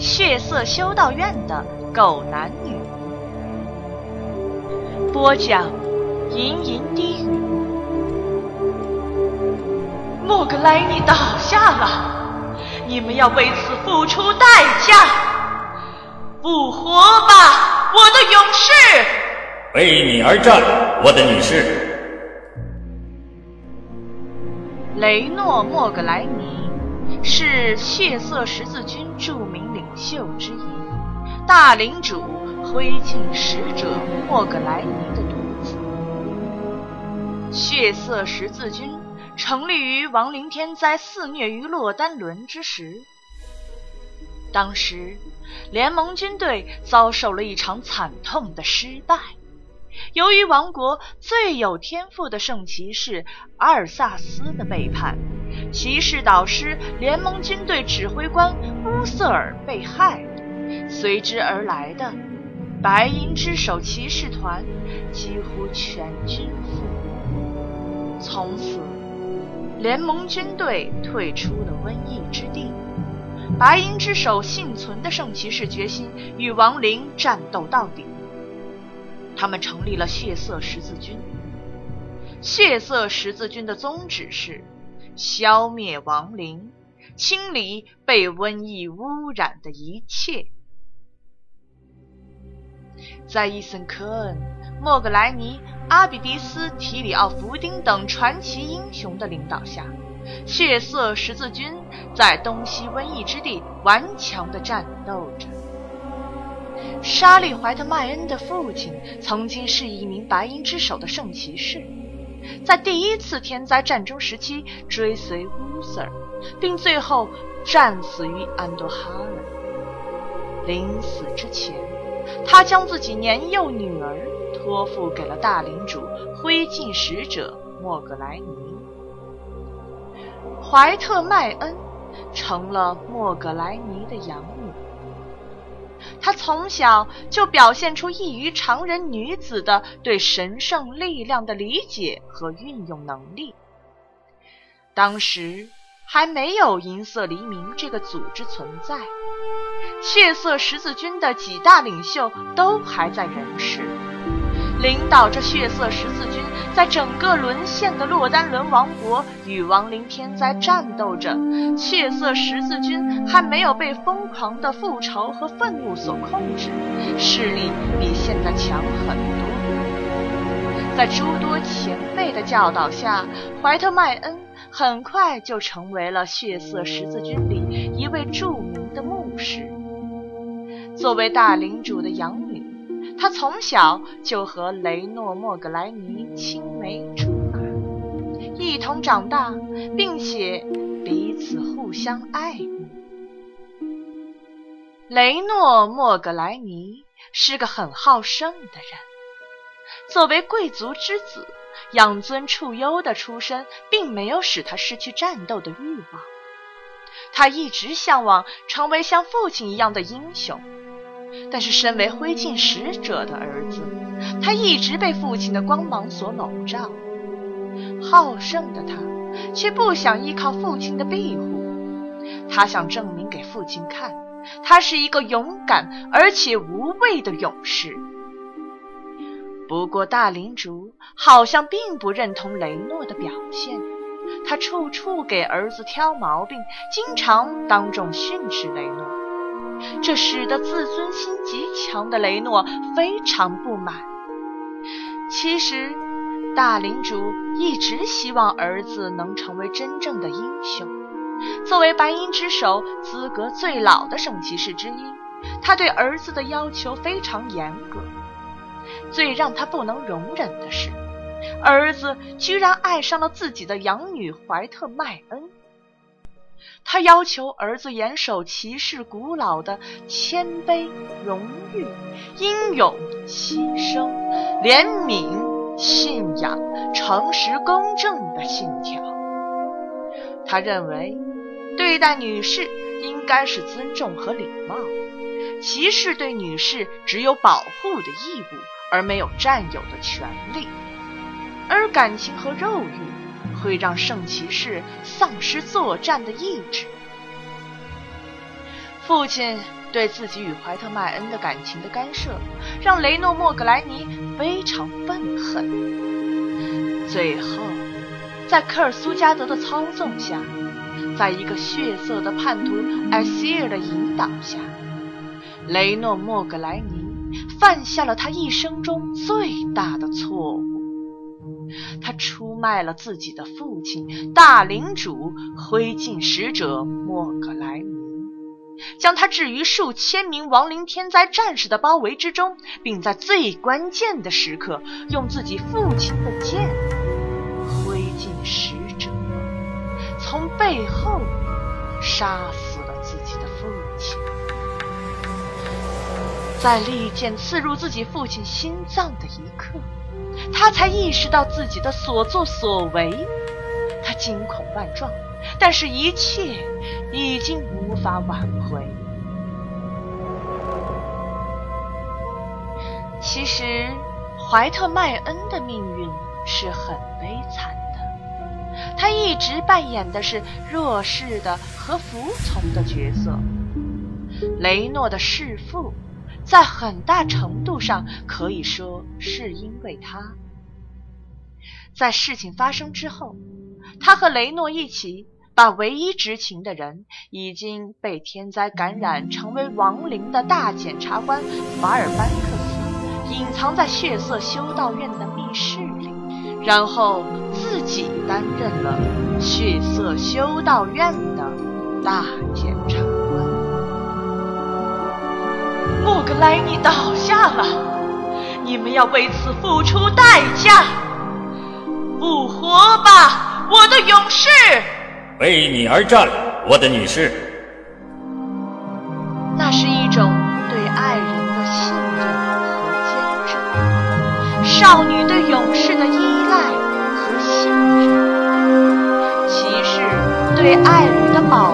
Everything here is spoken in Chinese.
血色修道院的狗男女。播讲：吟吟低语。莫格莱尼倒下了，你们要为此付出代价！复活吧，我的勇士！为你而战，我的女士。雷诺·莫格莱尼是血色十字军著名领袖之一，大领主灰烬使者莫格莱尼的独子。血色十字军成立于亡灵天灾肆虐于洛丹伦之时，当时联盟军队遭受了一场惨痛的失败。由于王国最有天赋的圣骑士阿尔萨斯的背叛，骑士导师联盟军队指挥官乌瑟尔被害，随之而来的白银之手骑士团几乎全军覆没。从此，联盟军队退出了瘟疫之地。白银之手幸存的圣骑士决心与亡灵战斗到底。他们成立了血色十字军。血色十字军的宗旨是消灭亡灵，清理被瘟疫污染的一切。在伊森·科恩、莫格莱尼、阿比迪斯、提里奥·弗丁等传奇英雄的领导下，血色十字军在东西瘟疫之地顽强地战斗着。莎莉·怀特迈恩的父亲曾经是一名白银之手的圣骑士，在第一次天灾战争时期追随乌瑟，并最后战死于安多哈尔。临死之前，他将自己年幼女儿托付给了大领主灰烬使者莫格莱尼。怀特迈恩成了莫格莱尼的养女。她从小就表现出异于常人女子的对神圣力量的理解和运用能力。当时还没有银色黎明这个组织存在，血色十字军的几大领袖都还在人世。领导着血色十字军，在整个沦陷的洛丹伦王国与亡灵天灾战斗着。血色十字军还没有被疯狂的复仇和愤怒所控制，势力比现在强很多。在诸多前辈的教导下，怀特迈恩很快就成为了血色十字军里一位著名的牧师。作为大领主的养。他从小就和雷诺·莫格莱尼青梅竹马，一同长大，并且彼此互相爱慕。雷诺·莫格莱尼是个很好胜的人，作为贵族之子，养尊处优的出身并没有使他失去战斗的欲望。他一直向往成为像父亲一样的英雄。但是，身为灰烬使者的儿子，他一直被父亲的光芒所笼罩。好胜的他，却不想依靠父亲的庇护。他想证明给父亲看，他是一个勇敢而且无畏的勇士。不过，大领主好像并不认同雷诺的表现，他处处给儿子挑毛病，经常当众训斥雷诺。这使得自尊心极强的雷诺非常不满。其实，大领主一直希望儿子能成为真正的英雄。作为白银之手资格最老的圣骑士之一，他对儿子的要求非常严格。最让他不能容忍的是，儿子居然爱上了自己的养女怀特麦恩。他要求儿子严守骑士古老的谦卑、荣誉、英勇、牺牲、怜悯、信仰、诚实、公正的信条。他认为，对待女士应该是尊重和礼貌，骑士对女士只有保护的义务，而没有占有的权利，而感情和肉欲。会让圣骑士丧失作战的意志。父亲对自己与怀特麦恩的感情的干涉，让雷诺·莫格莱尼非常愤恨。最后，在科尔苏加德的操纵下，在一个血色的叛徒埃希尔的引导下，雷诺·莫格莱尼犯下了他一生中最大的错误。他出卖了自己的父亲大领主灰烬使者莫格莱尼，将他置于数千名亡灵天灾战士的包围之中，并在最关键的时刻用自己父亲的剑灰烬使者从背后杀死了自己的父亲。在利剑刺入自己父亲心脏的一刻。他才意识到自己的所作所为，他惊恐万状，但是一切已经无法挽回。其实，怀特麦恩的命运是很悲惨的，他一直扮演的是弱势的和服从的角色。雷诺的弑父。在很大程度上可以说是因为他，在事情发生之后，他和雷诺一起把唯一知情的人已经被天灾感染成为亡灵的大检察官法尔班克斯隐藏在血色修道院的密室里，然后自己担任了血色修道院的大检察官。莫格莱尼倒下了，你们要为此付出代价！复活吧，我的勇士！为你而战，我的女士。那是一种对爱人的信任和坚贞，少女对勇士的依赖和信任，骑士对爱侣的保。